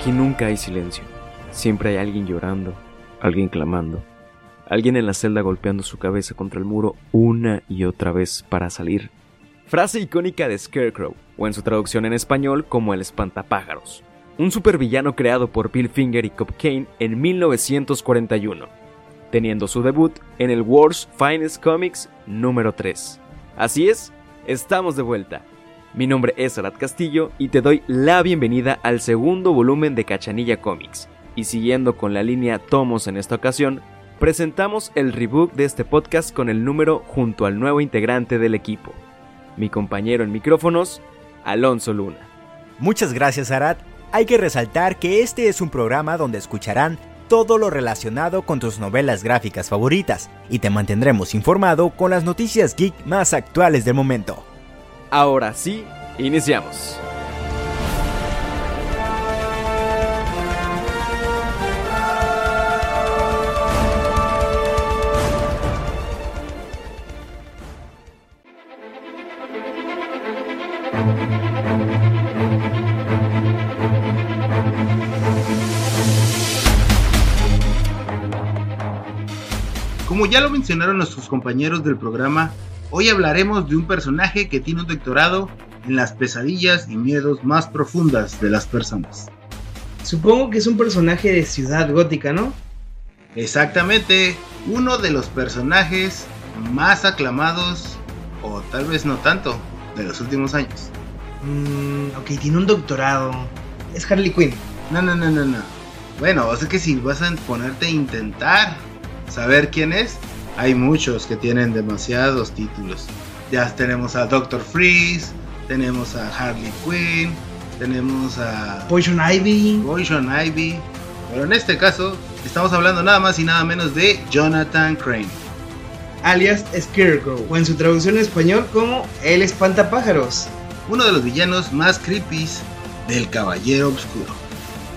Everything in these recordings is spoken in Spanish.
Aquí nunca hay silencio. Siempre hay alguien llorando, alguien clamando, alguien en la celda golpeando su cabeza contra el muro una y otra vez para salir. Frase icónica de Scarecrow, o en su traducción en español como el espantapájaros, un supervillano creado por Bill Finger y Cobb Kane en 1941, teniendo su debut en el World's Finest Comics número 3. Así es, estamos de vuelta. Mi nombre es Arad Castillo y te doy la bienvenida al segundo volumen de Cachanilla Comics. Y siguiendo con la línea Tomos en esta ocasión, presentamos el reboot de este podcast con el número junto al nuevo integrante del equipo, mi compañero en micrófonos, Alonso Luna. Muchas gracias, Arad. Hay que resaltar que este es un programa donde escucharán todo lo relacionado con tus novelas gráficas favoritas y te mantendremos informado con las noticias geek más actuales del momento. Ahora sí, iniciamos. Como ya lo mencionaron nuestros compañeros del programa, Hoy hablaremos de un personaje que tiene un doctorado en las pesadillas y miedos más profundas de las personas. Supongo que es un personaje de Ciudad Gótica, ¿no? Exactamente, uno de los personajes más aclamados, o tal vez no tanto, de los últimos años. Mm, ok, tiene un doctorado. Es Harley Quinn. No, no, no, no, no. Bueno, o sea que si vas a ponerte a intentar saber quién es, hay muchos que tienen demasiados títulos. Ya tenemos a Doctor Freeze, tenemos a Harley Quinn, tenemos a Poison Ivy. Poison Ivy. Pero en este caso estamos hablando nada más y nada menos de Jonathan Crane. Alias Scarecrow, o en su traducción en español como El Espantapájaros. Uno de los villanos más creepy del Caballero Oscuro.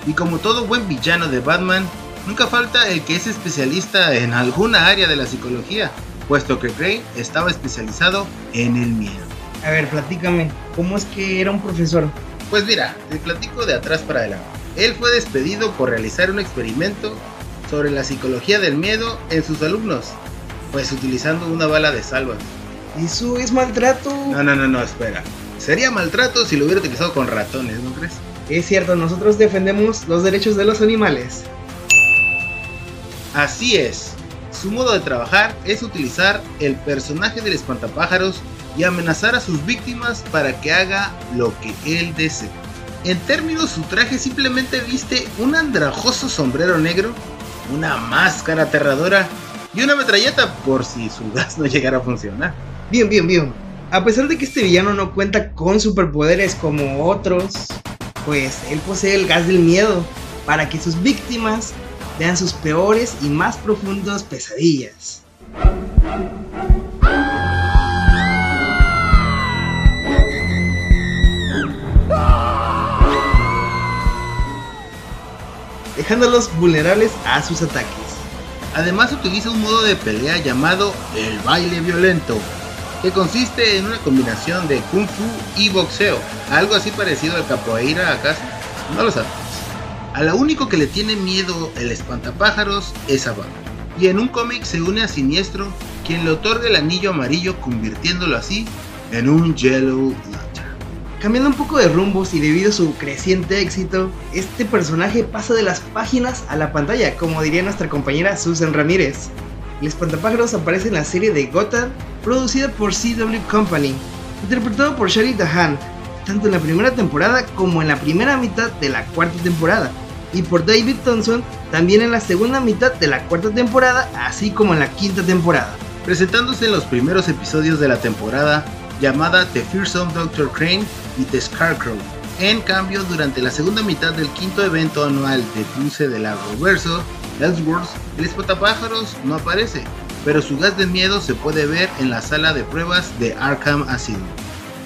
Y como todo buen villano de Batman, Nunca falta el que es especialista en alguna área de la psicología, puesto que Crane estaba especializado en el miedo. A ver, platícame, ¿cómo es que era un profesor? Pues mira, te platico de atrás para adelante. Él fue despedido por realizar un experimento sobre la psicología del miedo en sus alumnos, pues utilizando una bala de salva. Eso es maltrato. No, no, no, no, espera. Sería maltrato si lo hubiera utilizado con ratones, ¿no crees? Es cierto, nosotros defendemos los derechos de los animales. Así es, su modo de trabajar es utilizar el personaje del espantapájaros y amenazar a sus víctimas para que haga lo que él desee. En términos, su traje simplemente viste un andrajoso sombrero negro, una máscara aterradora y una metralleta por si su gas no llegara a funcionar. Bien, bien, bien. A pesar de que este villano no cuenta con superpoderes como otros, pues él posee el gas del miedo para que sus víctimas vean sus peores y más profundos pesadillas. dejándolos vulnerables a sus ataques. Además utiliza un modo de pelea llamado el baile violento, que consiste en una combinación de kung fu y boxeo, algo así parecido al capoeira acaso, no lo sabes. A lo único que le tiene miedo el espantapájaros es a Batman. Y en un cómic se une a Siniestro, quien le otorga el anillo amarillo convirtiéndolo así en un Yellow Lantern. Cambiando un poco de rumbos y debido a su creciente éxito, este personaje pasa de las páginas a la pantalla, como diría nuestra compañera Susan Ramírez. El espantapájaros aparece en la serie de Gotham, producida por CW Company, interpretado por Shari Dahan, tanto en la primera temporada como en la primera mitad de la cuarta temporada y por David Thompson también en la segunda mitad de la cuarta temporada, así como en la quinta temporada. Presentándose en los primeros episodios de la temporada llamada The Fearsome Dr. Crane y The Scarecrow. En cambio, durante la segunda mitad del quinto evento anual de Cruce del Arrowverso, Elseworlds, el espantapájaros no aparece, pero su gas de miedo se puede ver en la sala de pruebas de Arkham Asylum.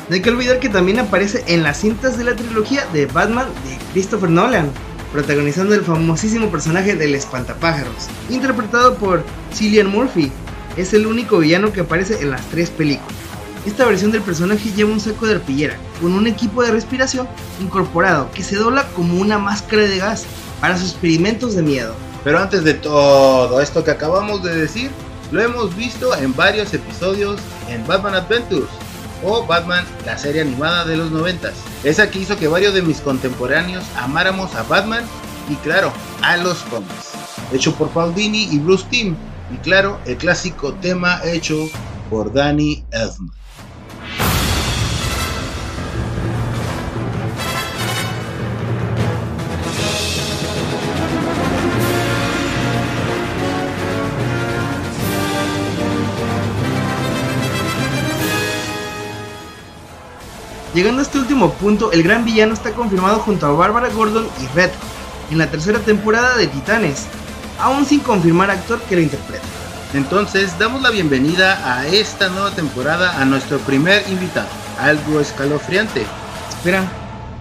No hay que olvidar que también aparece en las cintas de la trilogía de Batman de Christopher Nolan, protagonizando el famosísimo personaje del espantapájaros, interpretado por Cillian Murphy. Es el único villano que aparece en las tres películas. Esta versión del personaje lleva un saco de arpillera con un equipo de respiración incorporado que se dobla como una máscara de gas para sus experimentos de miedo. Pero antes de todo esto que acabamos de decir, lo hemos visto en varios episodios en Batman Adventures o Batman, la serie animada de los noventas. Esa que hizo que varios de mis contemporáneos amáramos a Batman y claro, a los cómics. Hecho por Paul Dini y Bruce Timm. Y claro, el clásico tema hecho por Danny Elfman. Llegando a este último punto, el gran villano está confirmado junto a Barbara Gordon y Red en la tercera temporada de Titanes, aún sin confirmar actor que lo interprete. Entonces damos la bienvenida a esta nueva temporada a nuestro primer invitado, algo escalofriante. Espera,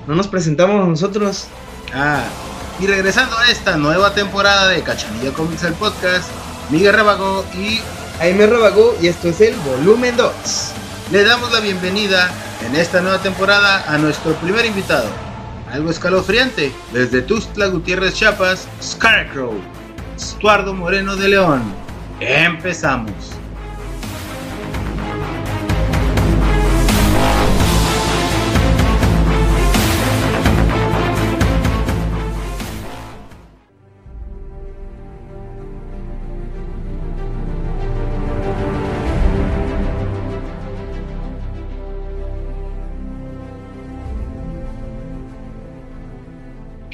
¿no nos presentamos nosotros? Ah, y regresando a esta nueva temporada de Cachanilla Comics el podcast, Miguel Rabagó y Jaime Rabagó y esto es el volumen 2. Le damos la bienvenida en esta nueva temporada a nuestro primer invitado, algo escalofriante, desde Tuxtla Gutiérrez Chiapas, Scarecrow, Estuardo Moreno de León. Empezamos.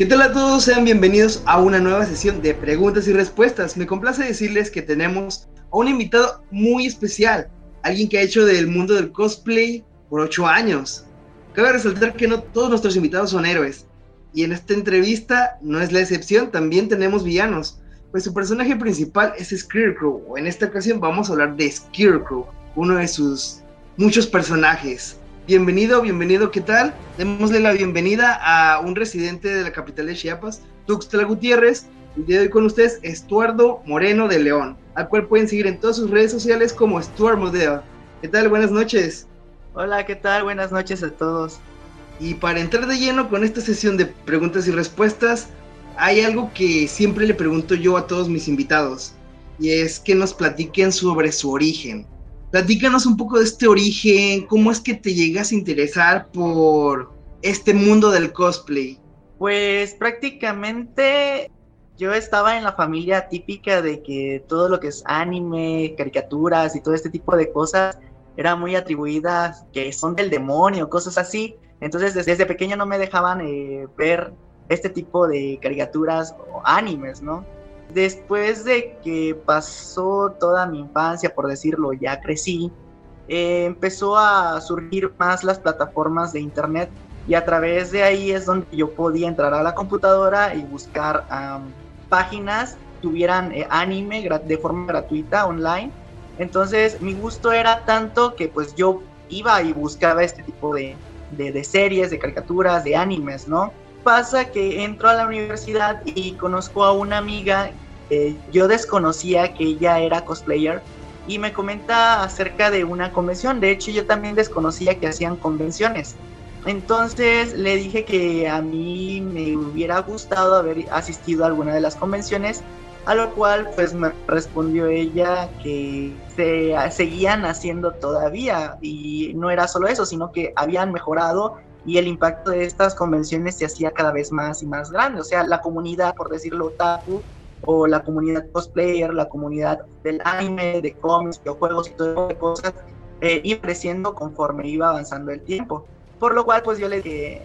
¿Qué tal a todos? Sean bienvenidos a una nueva sesión de preguntas y respuestas. Me complace decirles que tenemos a un invitado muy especial, alguien que ha hecho del mundo del cosplay por ocho años. Cabe resaltar que no todos nuestros invitados son héroes, y en esta entrevista no es la excepción, también tenemos villanos, pues su personaje principal es Scarecrow, o en esta ocasión vamos a hablar de Scarecrow, uno de sus muchos personajes. Bienvenido, bienvenido, ¿qué tal? Démosle la bienvenida a un residente de la capital de Chiapas, Tuxtla Gutiérrez. El día de hoy con ustedes, Estuardo Moreno de León, al cual pueden seguir en todas sus redes sociales como Stuart Model. ¿Qué tal? Buenas noches. Hola, ¿qué tal? Buenas noches a todos. Y para entrar de lleno con esta sesión de preguntas y respuestas, hay algo que siempre le pregunto yo a todos mis invitados, y es que nos platiquen sobre su origen. Platícanos un poco de este origen, cómo es que te llegas a interesar por este mundo del cosplay. Pues prácticamente yo estaba en la familia típica de que todo lo que es anime, caricaturas y todo este tipo de cosas era muy atribuidas que son del demonio, cosas así. Entonces desde, pequeño no me dejaban eh, ver este tipo de caricaturas o animes, ¿no? Después de que pasó toda mi infancia, por decirlo, ya crecí, eh, empezó a surgir más las plataformas de internet y a través de ahí es donde yo podía entrar a la computadora y buscar páginas tuvieran eh, anime de forma gratuita online. Entonces mi gusto era tanto que pues yo iba y buscaba este tipo de, de series, de caricaturas, de animes, ¿no? pasa que entro a la universidad y conozco a una amiga yo desconocía que ella era cosplayer y me comenta acerca de una convención. De hecho, yo también desconocía que hacían convenciones. Entonces le dije que a mí me hubiera gustado haber asistido a alguna de las convenciones, a lo cual pues me respondió ella que se seguían haciendo todavía y no era solo eso, sino que habían mejorado y el impacto de estas convenciones se hacía cada vez más y más grande. O sea, la comunidad, por decirlo otaku, o la comunidad cosplayer, la comunidad del anime, de cómics, videojuegos y todo tipo de cosas, eh, iba creciendo conforme iba avanzando el tiempo. Por lo cual, pues yo le dije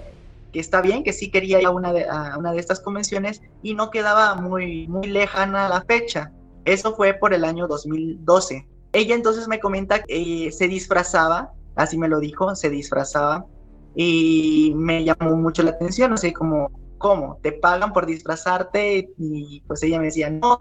que está bien, que sí quería ir a una de, a una de estas convenciones y no quedaba muy, muy lejana la fecha. Eso fue por el año 2012. Ella entonces me comenta que se disfrazaba, así me lo dijo, se disfrazaba y me llamó mucho la atención, sé, como ¿cómo? ¿Te pagan por disfrazarte? Y pues ella me decía, no,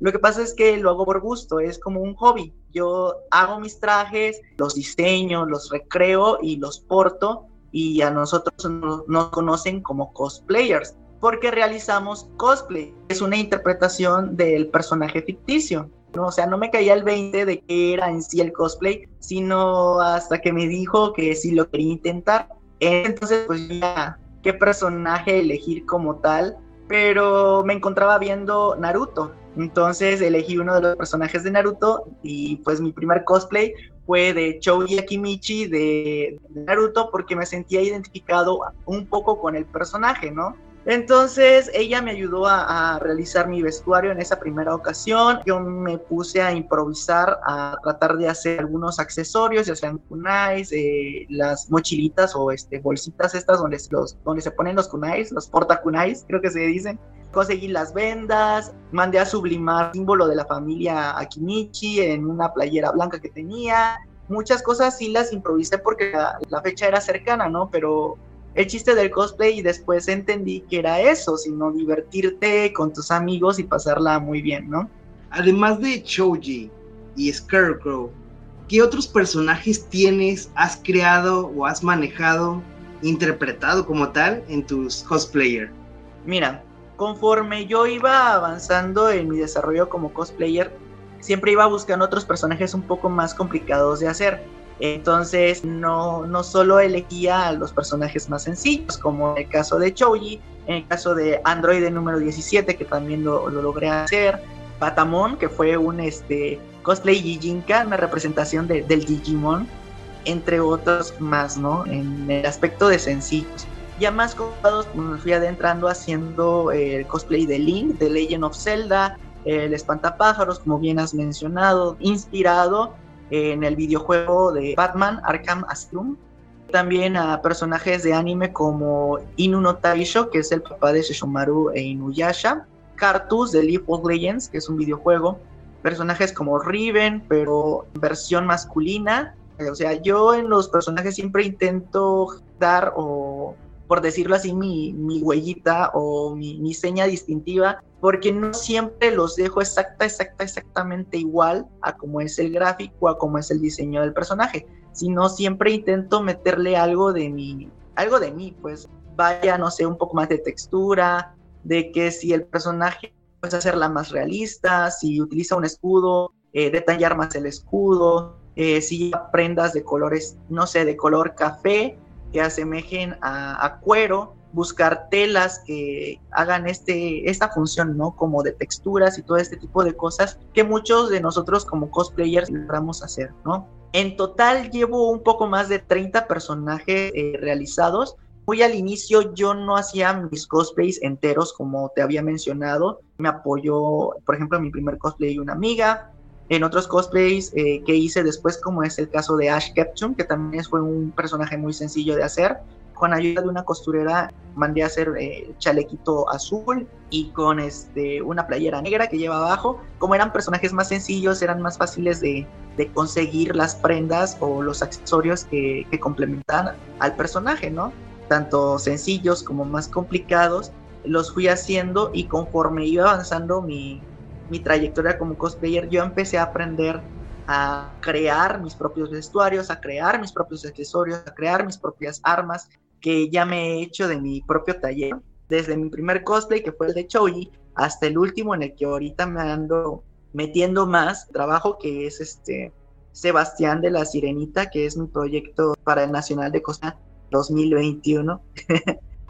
lo que pasa es que lo hago por gusto, es como un hobby. Yo hago mis trajes, los diseño, los recreo y los porto y a nosotros nos, conocen como cosplayers porque realizamos cosplay. Es una interpretación del personaje ficticio. O sea, no me caía el 20 de que era en sí el cosplay, sino hasta que me dijo que sí lo quería intentar. Entonces, pues ya, qué personaje elegir como tal, pero me encontraba viendo Naruto. Entonces elegí uno de los personajes de Naruto y pues mi primer cosplay fue de Chouji Akimichi de, Naruto porque me sentía identificado un poco con el personaje, ¿no? Entonces ella me ayudó a, realizar mi vestuario en esa primera ocasión. Yo me puse a improvisar, a tratar de hacer algunos accesorios, ya sean kunais, eh, las mochilitas o este, bolsitas estas donde, se ponen los kunais, los porta kunais, creo que se dicen. Conseguí las vendas, mandé a sublimar símbolo de la familia Akinichi en una playera blanca que tenía. Muchas cosas sí las improvisé porque la fecha era cercana, ¿no? Pero el chiste del cosplay y después entendí que era eso, sino divertirte con tus amigos y pasarla muy bien, ¿no? Además de Choji y Scarecrow, ¿qué otros personajes tienes, has creado o has manejado, interpretado como tal en tus cosplayer? Mira, conforme yo iba avanzando en mi desarrollo como cosplayer, siempre iba buscando otros personajes un poco más complicados de hacer entonces no, no solo elegía a los personajes más sencillos, como en el caso de Choji, en el caso de Android número 17, que también lo, logré hacer, Patamon, que fue un este, cosplay Jijinka, una representación del Digimon, entre otros más, ¿no? En el aspecto de sencillos. Ya más copados pues, me fui adentrando haciendo el cosplay de Link, de Legend of Zelda, el espantapájaros, como bien has mencionado, inspirado en el videojuego de Batman Arkham Asylum. También a personajes de anime como Inu Taisho, que es el papá de Shishomaru e Inuyasha. Cartus de League of Legends, que es un videojuego. Personajes como Riven, pero versión masculina. O sea, yo en los personajes siempre intento dar o por decirlo así, mi, huellita o mi, mi, seña distintiva, porque no siempre los dejo exacta, exacta, exactamente igual a como es el gráfico, a como es el diseño del personaje, sino siempre intento meterle algo de mi, algo de mí, pues vaya, no sé, un poco más de textura, de que si el personaje puede hacerla más realista, si utiliza un escudo, eh, detallar más el escudo, eh, si prendas de colores, no sé, de color café, que asemejen a, cuero, buscar telas que hagan este, esta función, ¿no? Como de texturas y todo este tipo de cosas que muchos de nosotros como cosplayers logramos hacer, ¿no? En total llevo un poco más de 30 personajes eh, realizados. Muy al inicio yo no hacía mis cosplays enteros como te había mencionado. Me apoyó, por ejemplo, mi primer cosplay una amiga, en otros cosplays eh, que hice después, como es el caso de Ash Ketchum, que también fue un personaje muy sencillo de hacer. Con ayuda de una costurera mandé a hacer eh, chalequito azul y con este, una playera negra que lleva abajo. Como eran personajes más sencillos, eran más fáciles de, conseguir las prendas o los accesorios que, que complementan al personaje, ¿no? Tanto sencillos como más complicados, los fui haciendo y conforme iba avanzando mi, mi trayectoria como cosplayer, yo empecé a aprender a crear mis propios vestuarios, a crear mis propios accesorios, a crear mis propias armas, que ya me he hecho de mi propio taller. Desde mi primer cosplay, que fue el de Choji, hasta el último en el que ahorita me ando metiendo más trabajo, que es este Sebastián de la Sirenita, que es mi proyecto para el Nacional de Costa 2021.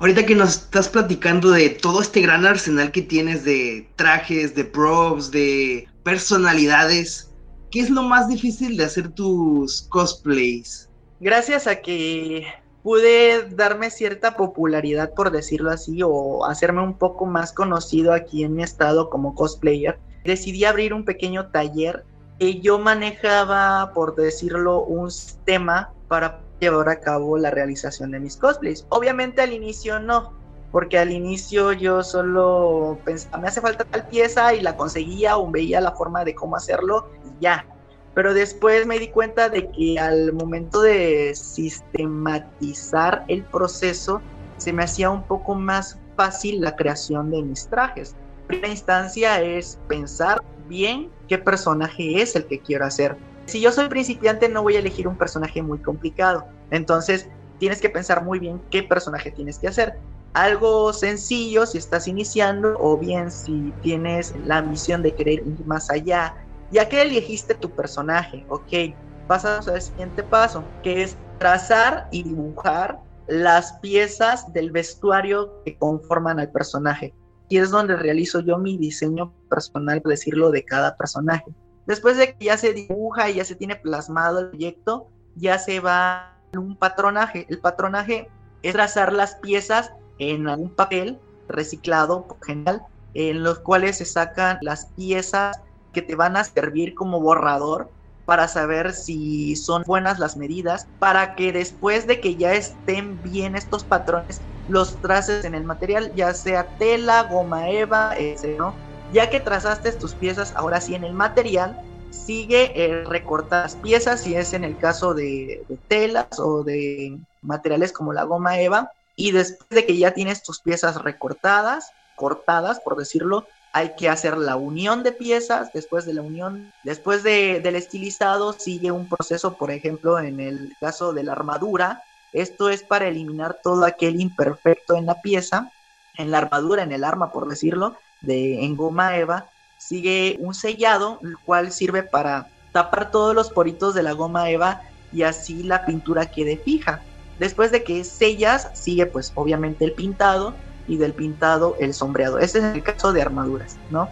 Ahorita que nos estás platicando de todo este gran arsenal que tienes de trajes, de props, de personalidades, ¿qué es lo más difícil de hacer tus cosplays? Gracias a que pude darme cierta popularidad, por decirlo así, o hacerme un poco más conocido aquí en mi estado como cosplayer, decidí abrir un pequeño taller y yo manejaba, por decirlo, un sistema para llevar a cabo la realización de mis cosplays. Obviamente al inicio no, porque al inicio yo solo pensaba, me hace falta tal pieza y la conseguía o veía la forma de cómo hacerlo y ya. Pero después me di cuenta de que al momento de sistematizar el proceso, se me hacía un poco más fácil la creación de mis trajes. primera instancia es pensar bien qué personaje es el que quiero hacer si yo soy principiante no voy a elegir un personaje muy complicado. Entonces tienes que pensar muy bien qué personaje tienes que hacer. Algo sencillo si estás iniciando o bien si tienes la misión de querer ir más allá Ya que elegiste tu personaje, ok, pasamos al siguiente paso, que es trazar y dibujar las piezas del vestuario que conforman al personaje. Y es donde realizo yo mi diseño personal, por decirlo, de cada personaje. Después de que ya se dibuja y ya se tiene plasmado el proyecto, ya se va un patronaje. El patronaje es trazar las piezas en algún papel reciclado por general, en los cuales se sacan las piezas que te van a servir como borrador para saber si son buenas las medidas, para que después de que ya estén bien estos patrones, los traces en el material, ya sea tela, goma eva, ese, ¿no? Ya que trazaste tus piezas, ahora sí en el material, sigue eh, recortar las piezas, si es en el caso de, telas o de materiales como la goma eva, y después de que ya tienes tus piezas recortadas, cortadas, por decirlo, hay que hacer la unión de piezas, después de la unión, después de, del estilizado sigue un proceso, por ejemplo, en el caso de la armadura, esto es para eliminar todo aquel imperfecto en la pieza, en la armadura, en el arma, por decirlo, de en goma eva, sigue un sellado, el cual sirve para tapar todos los poritos de la goma eva y así la pintura quede fija. Después de que sellas, sigue pues obviamente el pintado, y del pintado el sombreado. Este es el caso de armaduras, ¿no?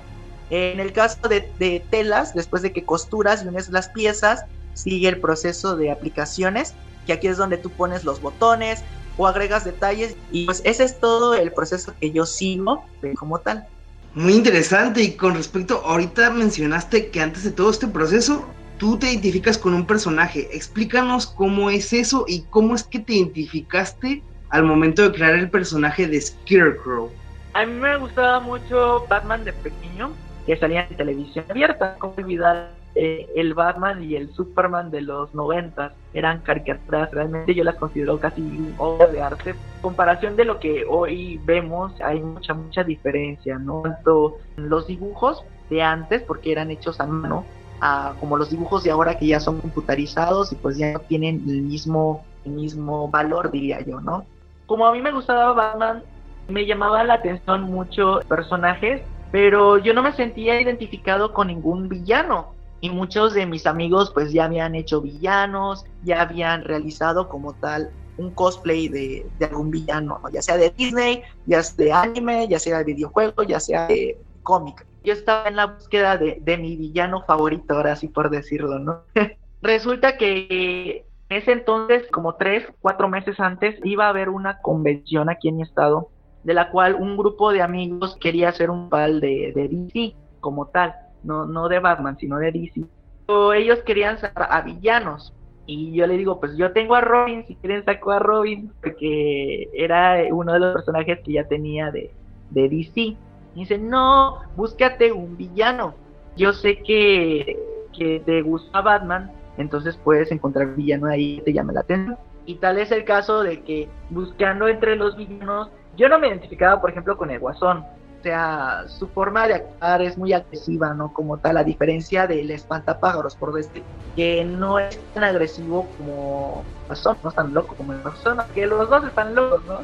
En el caso de, telas, después de que costuras y unes las piezas, sigue el proceso de aplicaciones, que aquí es donde tú pones los botones o agregas detalles y pues ese es todo el proceso que yo sigo como tal. Muy interesante y con respecto, ahorita mencionaste que antes de todo este proceso, tú te identificas con un personaje. Explícanos cómo es eso y cómo es que te identificaste al momento de crear el personaje de Scarecrow. A mí me gustaba mucho Batman de pequeño, que salía en televisión abierta. ¿Cómo olvidar eh, el Batman y el Superman de los noventas? Eran caricaturas, realmente yo las considero casi un de arte. comparación de lo que hoy vemos, hay mucha, mucha diferencia, ¿no? Tanto en los dibujos de antes, porque eran hechos a mano, a, como los dibujos de ahora que ya son computarizados y pues ya no tienen el mismo, mismo valor, diría yo, ¿no? como a mí me gustaba Batman, me llamaba la atención mucho personajes, pero yo no me sentía identificado con ningún villano. Y muchos de mis amigos pues ya habían hecho villanos, ya habían realizado como tal un cosplay de, algún villano, ya sea de Disney, ya sea de anime, ya sea de videojuego, ya sea de cómic. Yo estaba en la búsqueda de, de mi villano favorito, ahora sí por decirlo, ¿no? Resulta que en ese entonces, como tres, cuatro meses antes, iba a haber una convención aquí en mi estado, de la cual un grupo de amigos quería hacer un pal de, de DC como tal, no, no de Batman, sino de DC. Pero ellos querían sacar a villanos. Y yo le digo, pues yo tengo a Robin, si quieren saco a Robin, porque era uno de los personajes que ya tenía de, de DC. Y dice, no, búscate un villano. Yo sé que, que te gusta Batman, entonces puedes encontrar villano ahí que te llame la atención. Y tal es el caso de que buscando entre los villanos, yo no me identificaba, por ejemplo, con el Guasón. O sea, su forma de actuar es muy agresiva, ¿no? Como tal, a diferencia del espantapájaros, por decir, que no es tan agresivo como Guasón, no es tan loco como el Guasón, que los dos están locos, ¿no?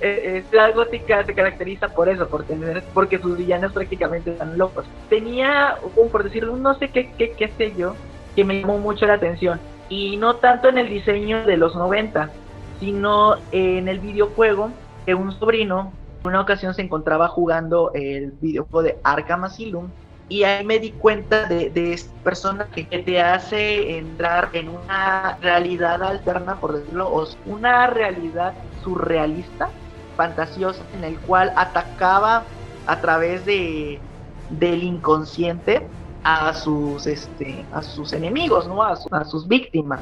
Eh, eh, la gótica se caracteriza por eso, porque, porque sus villanos prácticamente están locos. Tenía, por decirlo, no sé qué, qué, qué sé yo, que me llamó mucho la atención. Y no tanto en el diseño de los 90, sino en el videojuego que un sobrino en una ocasión se encontraba jugando el videojuego de Arkham Asylum y ahí me di cuenta de, este personaje que te hace entrar en una realidad alterna, por decirlo, o una realidad surrealista, fantasiosa, en el cual atacaba a través de del inconsciente a sus este a sus enemigos no a, sus víctimas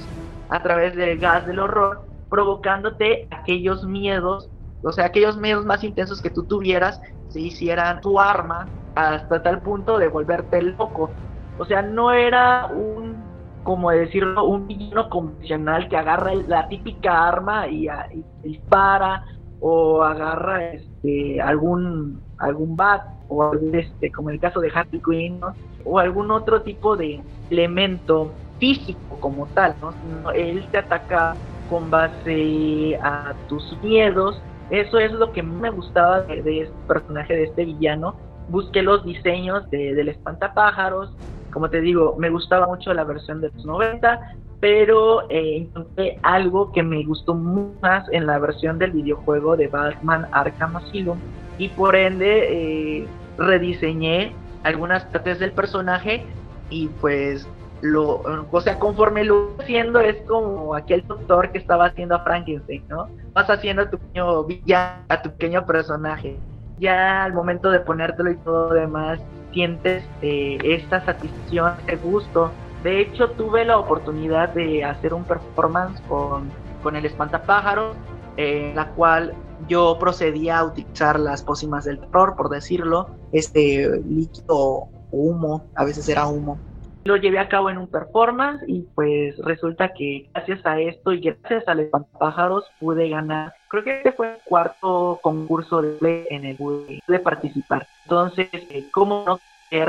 a través del gas del horror provocándote aquellos miedos o sea aquellos miedos más intensos que tú tuvieras se hicieran tu arma hasta tal punto de volverte loco o sea no era un como decirlo un villano convencional que agarra la típica arma y, y dispara o agarra este algún algún bat o este como el caso de Harley Quinn o algún otro tipo de elemento físico como tal ¿no? él te ataca con base a tus miedos eso es lo que me gustaba de, este personaje de este villano. Busqué los diseños de, del espantapájaros. Como te digo, me gustaba mucho la versión de los 90, pero eh, encontré algo que me gustó mucho más en la versión del videojuego de Batman Arkham Asylum. Y por ende eh, rediseñé algunas partes del personaje y pues lo, o sea, conforme lo haciendo es como aquel doctor que estaba haciendo a Frankenstein, ¿no? Vas haciendo a tu pequeño villano, a tu pequeño personaje. Ya al momento de ponértelo y todo demás, sientes eh, esta satisfacción, este gusto. De hecho, tuve la oportunidad de hacer un performance con, el espantapájaros, en la cual yo procedía a utilizar las pócimas del terror, por decirlo, este líquido humo, a veces era humo, lo llevé a cabo en un performance y pues resulta que gracias a esto y gracias al espantapájaros pude ganar. Creo que este fue el cuarto concurso de en el que pude participar. Entonces, eh, ¿cómo no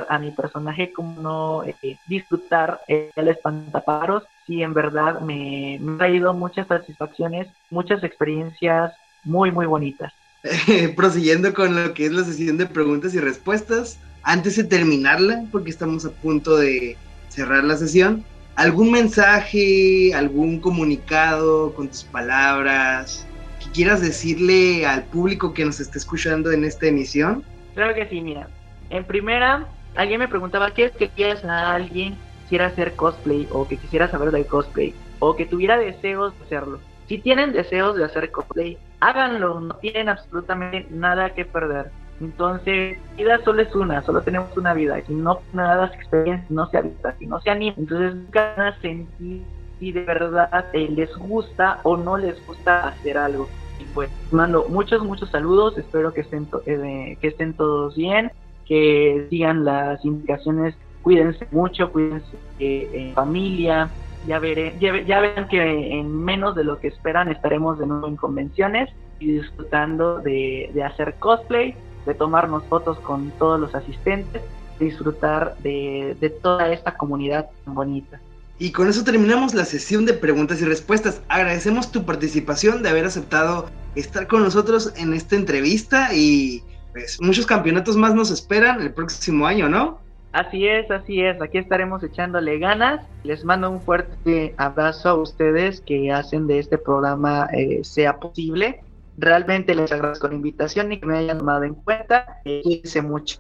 a mi personaje? ¿Cómo no eh, disfrutar eh, el espantapájaros? Si en verdad me, me ha traído muchas satisfacciones, muchas experiencias muy, muy bonitas. Prosiguiendo con lo que es la sesión de preguntas y respuestas, antes de terminarla, porque estamos a punto de cerrar la sesión, ¿algún mensaje, algún comunicado con tus palabras que quieras decirle al público que nos esté escuchando en esta emisión? Claro que sí, mira. En primera, alguien me preguntaba qué es que quieres a alguien quisiera hacer cosplay o que quisiera saber del cosplay o que tuviera deseos de hacerlo. Si tienen deseos de hacer cosplay, háganlo, no tienen absolutamente nada que perder. Entonces, vida solo es una, solo tenemos una vida. Si no nada las experiencias, no se avisa, si no se anima. Entonces, van a sentir si de verdad eh, les gusta o no les gusta hacer algo. Y pues, mando muchos, muchos saludos. Espero que estén, eh, que estén todos bien, que sigan las indicaciones. Cuídense mucho, cuídense eh, en familia. Ya, veré, ya, ya verán que en menos de lo que esperan estaremos de nuevo en convenciones y disfrutando de, de hacer cosplay de tomarnos fotos con todos los asistentes, disfrutar de, de toda esta comunidad tan bonita. Y con eso terminamos la sesión de preguntas y respuestas. Agradecemos tu participación de haber aceptado estar con nosotros en esta entrevista y pues muchos campeonatos más nos esperan el próximo año, ¿no? Así es, así es. Aquí estaremos echándole ganas. Les mando un fuerte abrazo a ustedes que hacen de este programa eh, sea posible. Realmente les agradezco la invitación y que me hayan tomado en cuenta. Eh, cuídense mucho.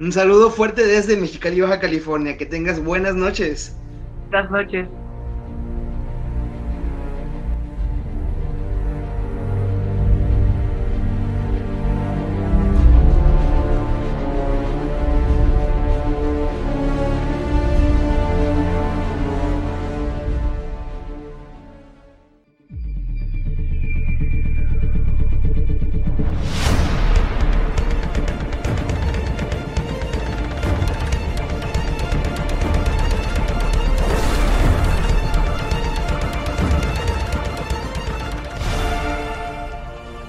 Un saludo fuerte desde Mexicali, Baja California. Que tengas buenas noches. Buenas noches.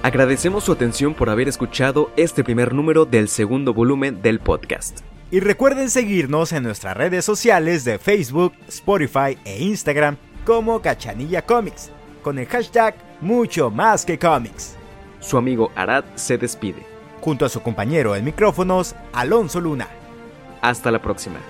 Agradecemos su atención por haber escuchado este primer número del segundo volumen del podcast. Y recuerden seguirnos en nuestras redes sociales de Facebook, Spotify e Instagram como Cachanilla Comics, con el hashtag mucho más que cómics. Su amigo Arad se despide. Junto a su compañero en micrófonos, Alonso Luna. Hasta la próxima.